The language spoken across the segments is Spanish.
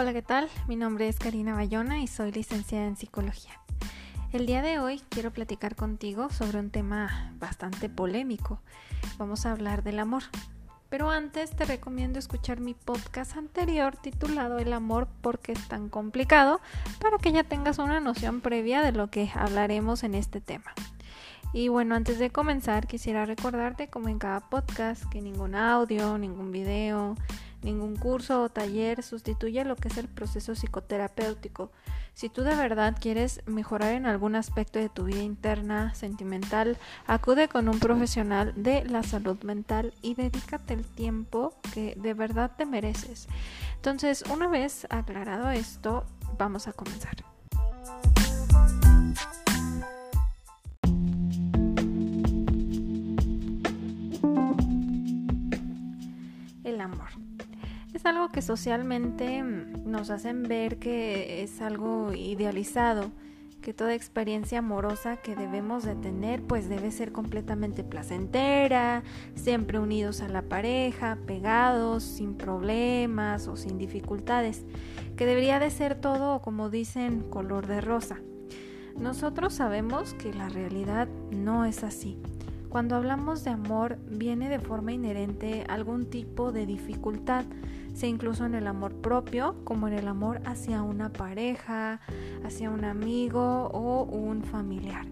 Hola, ¿qué tal? Mi nombre es Karina Bayona y soy licenciada en psicología. El día de hoy quiero platicar contigo sobre un tema bastante polémico. Vamos a hablar del amor. Pero antes te recomiendo escuchar mi podcast anterior titulado El amor porque es tan complicado para que ya tengas una noción previa de lo que hablaremos en este tema. Y bueno, antes de comenzar quisiera recordarte como en cada podcast que ningún audio, ningún video, ningún curso o taller sustituye lo que es el proceso psicoterapéutico. Si tú de verdad quieres mejorar en algún aspecto de tu vida interna, sentimental, acude con un profesional de la salud mental y dedícate el tiempo que de verdad te mereces. Entonces, una vez aclarado esto, vamos a comenzar. Es algo que socialmente mm, nos hacen ver que es algo idealizado, que toda experiencia amorosa que debemos de tener pues debe ser completamente placentera, siempre unidos a la pareja, pegados, sin problemas o sin dificultades, que debería de ser todo como dicen color de rosa. Nosotros sabemos que la realidad no es así. Cuando hablamos de amor viene de forma inherente algún tipo de dificultad, incluso en el amor propio como en el amor hacia una pareja, hacia un amigo o un familiar.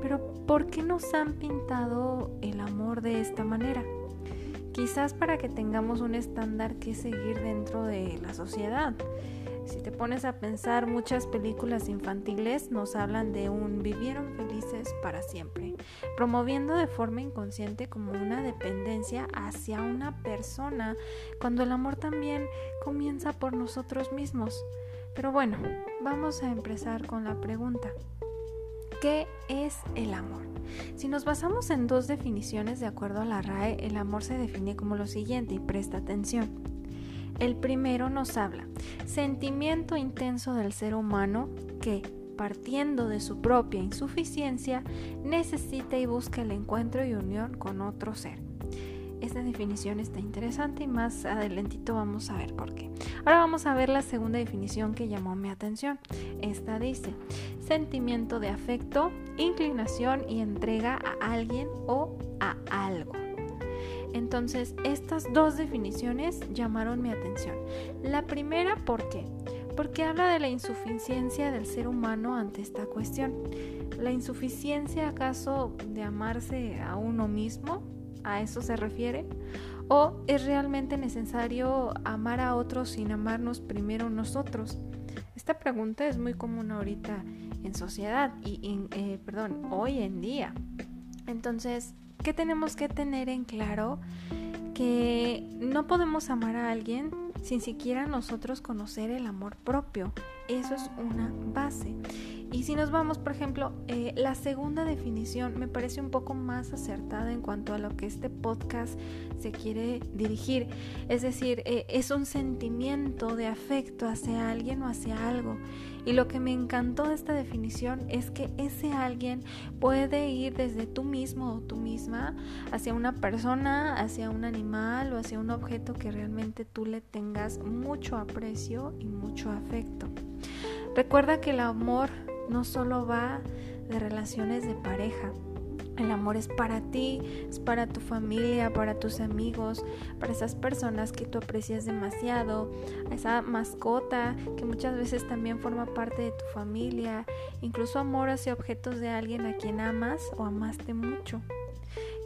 Pero ¿por qué nos han pintado el amor de esta manera? Quizás para que tengamos un estándar que seguir dentro de la sociedad. Si te pones a pensar, muchas películas infantiles nos hablan de un vivieron felices para siempre, promoviendo de forma inconsciente como una dependencia hacia una persona, cuando el amor también comienza por nosotros mismos. Pero bueno, vamos a empezar con la pregunta. ¿Qué es el amor? Si nos basamos en dos definiciones de acuerdo a la RAE, el amor se define como lo siguiente y presta atención. El primero nos habla, sentimiento intenso del ser humano que, partiendo de su propia insuficiencia, necesita y busca el encuentro y unión con otro ser. Esta definición está interesante y más adelantito vamos a ver por qué. Ahora vamos a ver la segunda definición que llamó mi atención. Esta dice, sentimiento de afecto, inclinación y entrega a alguien o a algo. Entonces, estas dos definiciones llamaron mi atención. La primera, ¿por qué? Porque habla de la insuficiencia del ser humano ante esta cuestión. ¿La insuficiencia acaso de amarse a uno mismo? ¿A eso se refiere? ¿O es realmente necesario amar a otros sin amarnos primero nosotros? Esta pregunta es muy común ahorita en sociedad y, eh, perdón, hoy en día. Entonces, ¿Qué tenemos que tener en claro? Que no podemos amar a alguien sin siquiera nosotros conocer el amor propio. Eso es una base. Y si nos vamos, por ejemplo, eh, la segunda definición me parece un poco más acertada en cuanto a lo que este podcast se quiere dirigir. Es decir, eh, es un sentimiento de afecto hacia alguien o hacia algo. Y lo que me encantó de esta definición es que ese alguien puede ir desde tú mismo o tú misma hacia una persona, hacia un animal o hacia un objeto que realmente tú le tengas mucho aprecio y mucho afecto. Recuerda que el amor no solo va de relaciones de pareja. El amor es para ti, es para tu familia, para tus amigos, para esas personas que tú aprecias demasiado, a esa mascota que muchas veces también forma parte de tu familia, incluso amor hacia objetos de alguien a quien amas o amaste mucho.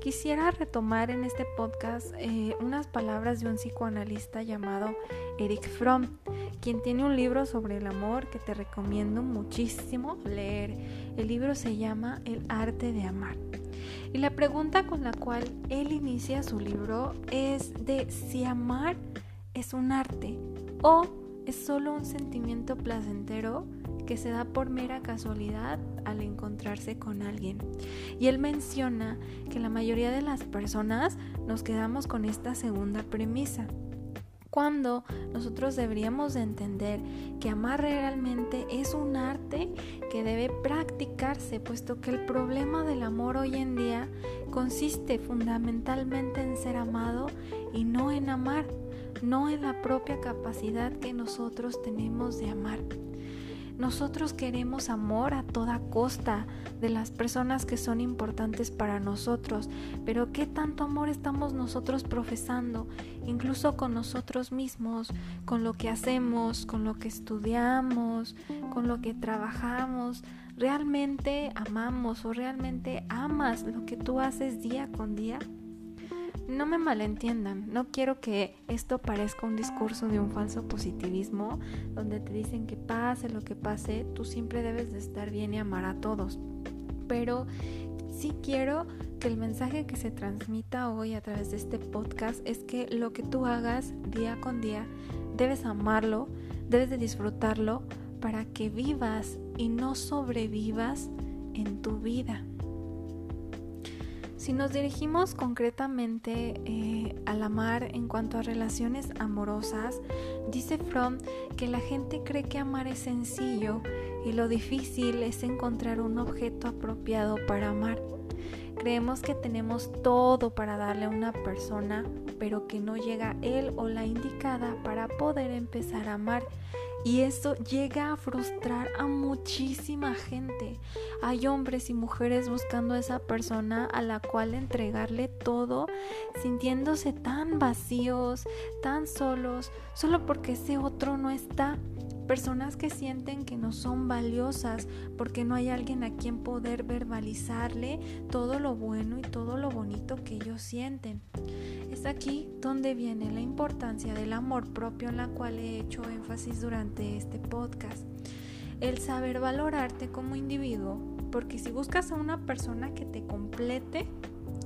Quisiera retomar en este podcast eh, unas palabras de un psicoanalista llamado Eric Fromm, quien tiene un libro sobre el amor que te recomiendo muchísimo leer. El libro se llama El arte de amar. Y la pregunta con la cual él inicia su libro es de si amar es un arte o es solo un sentimiento placentero que se da por mera casualidad al encontrarse con alguien. Y él menciona que la mayoría de las personas nos quedamos con esta segunda premisa cuando nosotros deberíamos de entender que amar realmente es un arte que debe practicarse, puesto que el problema del amor hoy en día consiste fundamentalmente en ser amado y no en amar. no en la propia capacidad que nosotros tenemos de amar. Nosotros queremos amor a toda costa de las personas que son importantes para nosotros, pero ¿qué tanto amor estamos nosotros profesando? Incluso con nosotros mismos, con lo que hacemos, con lo que estudiamos, con lo que trabajamos. ¿Realmente amamos o realmente amas lo que tú haces día con día? No me malentiendan, no quiero que esto parezca un discurso de un falso positivismo donde te dicen que pase lo que pase, tú siempre debes de estar bien y amar a todos. Pero sí quiero que el mensaje que se transmita hoy a través de este podcast es que lo que tú hagas día con día, debes amarlo, debes de disfrutarlo para que vivas y no sobrevivas en tu vida. Si nos dirigimos concretamente eh, al amar en cuanto a relaciones amorosas, dice Fromm que la gente cree que amar es sencillo y lo difícil es encontrar un objeto apropiado para amar. Creemos que tenemos todo para darle a una persona, pero que no llega él o la indicada para poder empezar a amar y eso llega a frustrar a muchísima gente. Hay hombres y mujeres buscando a esa persona a la cual entregarle todo, sintiéndose tan vacíos, tan solos, solo porque ese otro no está. Personas que sienten que no son valiosas porque no hay alguien a quien poder verbalizarle todo lo bueno y todo lo bonito que ellos sienten. Es aquí donde viene la importancia del amor propio en la cual he hecho énfasis durante este podcast. El saber valorarte como individuo, porque si buscas a una persona que te complete,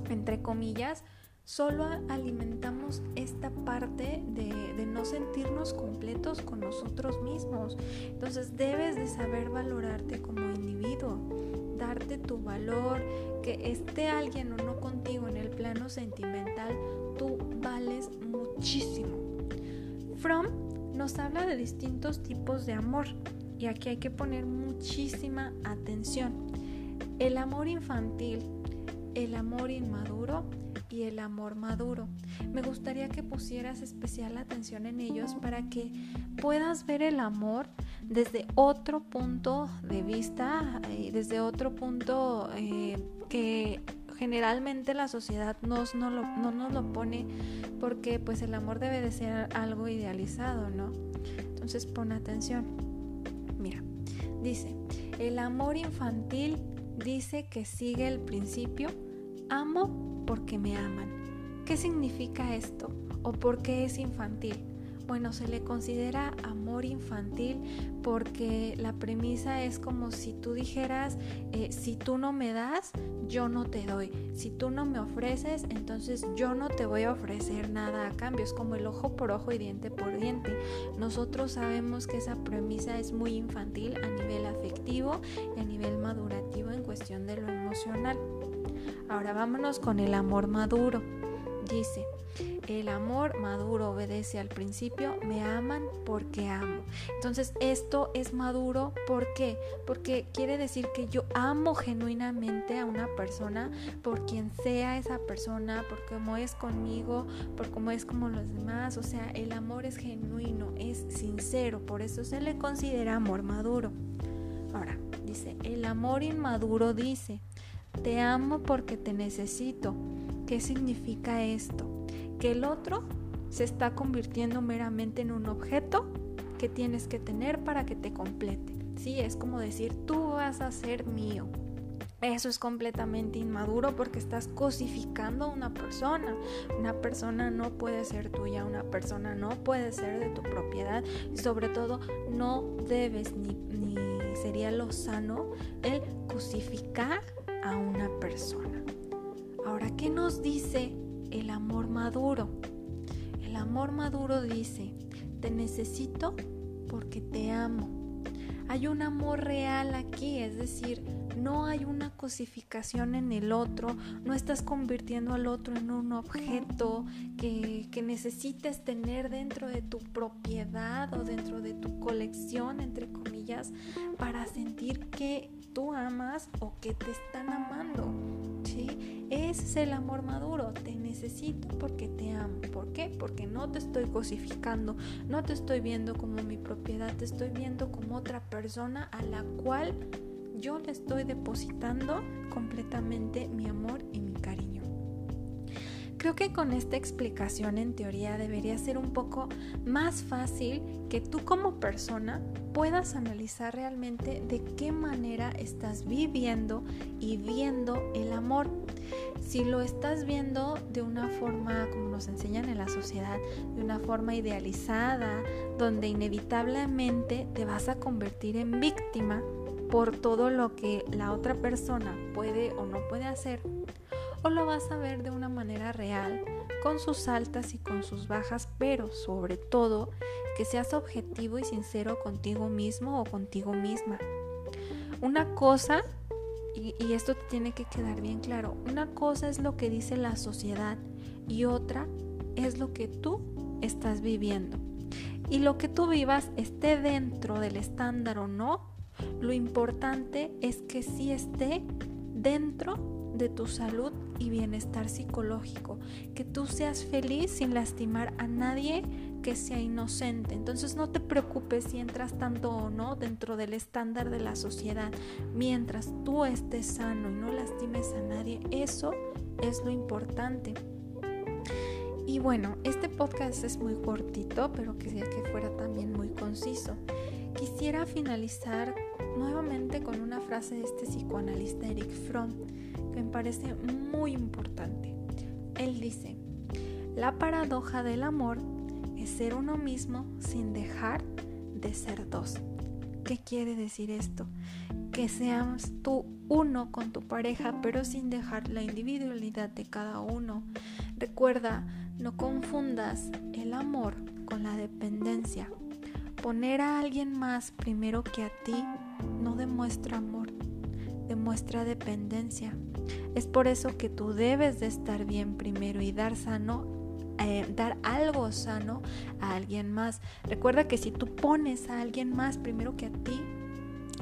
entre comillas, solo alimentamos esta parte de, no sentirnos completos con nosotros mismos. Entonces debes de saber valorarte como individuo, darte tu valor, que esté alguien o no contigo en el plano sentimental, tú vales muchísimo. From nos habla de distintos tipos de amor y aquí hay que poner muchísima atención. El amor infantil, el amor inmaduro, y el amor maduro. Me gustaría que pusieras especial atención en ellos para que puedas ver el amor desde otro punto de vista, eh, desde otro punto eh, que generalmente la sociedad nos, no, no nos lo pone porque pues el amor debe de ser algo idealizado, ¿no? Entonces pon atención. Mira, dice, el amor infantil dice que sigue el principio amo porque me aman. ¿Qué significa esto? ¿O por qué es infantil? Bueno, se le considera amor infantil porque la premisa es como si tú dijeras, eh, si tú no me das, yo no te doy. Si tú no me ofreces, entonces yo no te voy a ofrecer nada a cambio. Es como el ojo por ojo y diente por diente. Nosotros sabemos que esa premisa es muy infantil a nivel afectivo y a nivel madurativo en cuestión de lo emocional. Ahora vámonos con el amor maduro. Dice, el amor maduro obedece al principio, me aman porque amo. Entonces esto es maduro, ¿por qué? Porque quiere decir que yo amo genuinamente a una persona por quien sea esa persona, por cómo es conmigo, por cómo es como los demás. O sea, el amor es genuino, es sincero, por eso se le considera amor maduro. Ahora, dice, el amor inmaduro dice, te amo porque te necesito. ¿Qué significa esto? Que el otro se está convirtiendo meramente en un objeto que tienes que tener para que te complete. Sí, es como decir, tú vas a ser mío. Eso es completamente inmaduro porque estás cosificando a una persona. Una persona no puede ser tuya, una persona no puede ser de tu propiedad y sobre todo no debes ni, ni sería lo sano el cosificar a una persona. Ahora, ¿qué nos dice el amor maduro? El amor maduro dice, te necesito porque te amo. Hay un amor real aquí, es decir, no hay una cosificación en el otro, no estás convirtiendo al otro en un objeto que, que, necesites tener dentro de tu propiedad o dentro colección, entre comillas, para sentir que tú amas o que te están amando. ¿sí? Ese es el amor maduro. Te necesito porque te amo. ¿Por qué? Porque no te estoy cosificando, no te estoy viendo como mi propiedad, te estoy viendo como otra persona a la cual yo le estoy depositando completamente mi amor y mi cariño. Creo que con esta explicación en teoría debería ser un poco más fácil que tú como persona puedas analizar realmente de qué manera estás viviendo y viendo el amor. Si lo estás viendo de una forma, como nos enseñan en la sociedad, de una forma idealizada, donde inevitablemente te vas a convertir en víctima por todo lo que la otra persona puede o no puede hacer, o lo vas a ver de una manera real, con sus altas y con sus bajas, pero sobre todo que seas objetivo y sincero contigo mismo o contigo misma. Una cosa, y, esto te tiene que quedar bien claro, una cosa es lo que dice la sociedad y otra es lo que tú estás viviendo. Y lo que tú vivas esté dentro del estándar o no, lo importante es que sí esté dentro de tu salud y bienestar psicológico, que tú seas feliz sin lastimar a nadie que sea inocente. Entonces no te preocupes si entras tanto o no dentro del estándar de la sociedad. Mientras tú estés sano y no lastimes a nadie, eso es lo importante. Y bueno, este podcast es muy cortito, pero quisiera que fuera también muy conciso. Quisiera finalizar nuevamente con una frase de este psicoanalista Eric Fromm me parece muy importante. Él dice, la paradoja del amor es ser uno mismo sin dejar de ser dos. ¿Qué quiere decir esto? Que seas tú uno con tu pareja, pero sin dejar la individualidad de cada uno. Recuerda, no confundas el amor con la dependencia. Poner a alguien más primero que a ti no demuestra amor, demuestra dependencia. Es por eso que tú debes de estar bien primero y dar sano, eh, dar algo sano a alguien más. Recuerda que si tú pones a alguien más primero que a ti,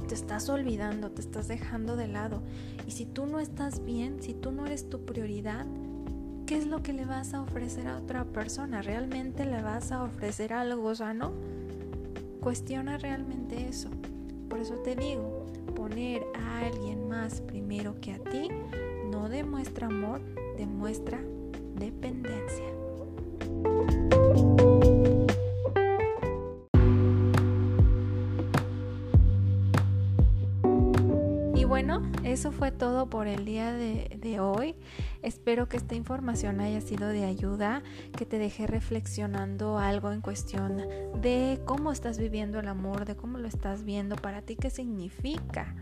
te estás olvidando, te estás dejando de lado. Y si tú no estás bien, si tú no eres tu prioridad, ¿qué es lo que le vas a ofrecer a otra persona? ¿Realmente le vas a ofrecer algo sano? Cuestiona realmente eso. Por eso te digo, poner a alguien más primero que a ti no demuestra amor, demuestra dependencia. Y bueno, eso fue todo por el día de, de, hoy. Espero que esta información haya sido de ayuda, que te deje reflexionando algo en cuestión de cómo estás viviendo el amor, de cómo lo estás viendo para ti, qué significa.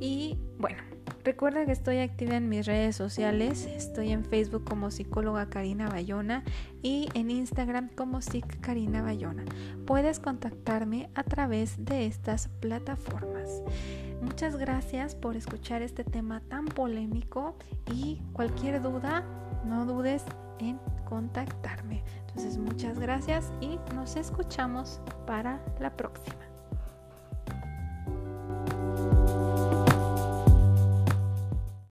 Y bueno, Recuerda que estoy activa en mis redes sociales. Estoy en Facebook como psicóloga Karina Bayona y en Instagram como Psic Karina Bayona. Puedes contactarme a través de estas plataformas. Muchas gracias por escuchar este tema tan polémico y cualquier duda, no dudes en contactarme. Entonces, muchas gracias y nos escuchamos para la próxima.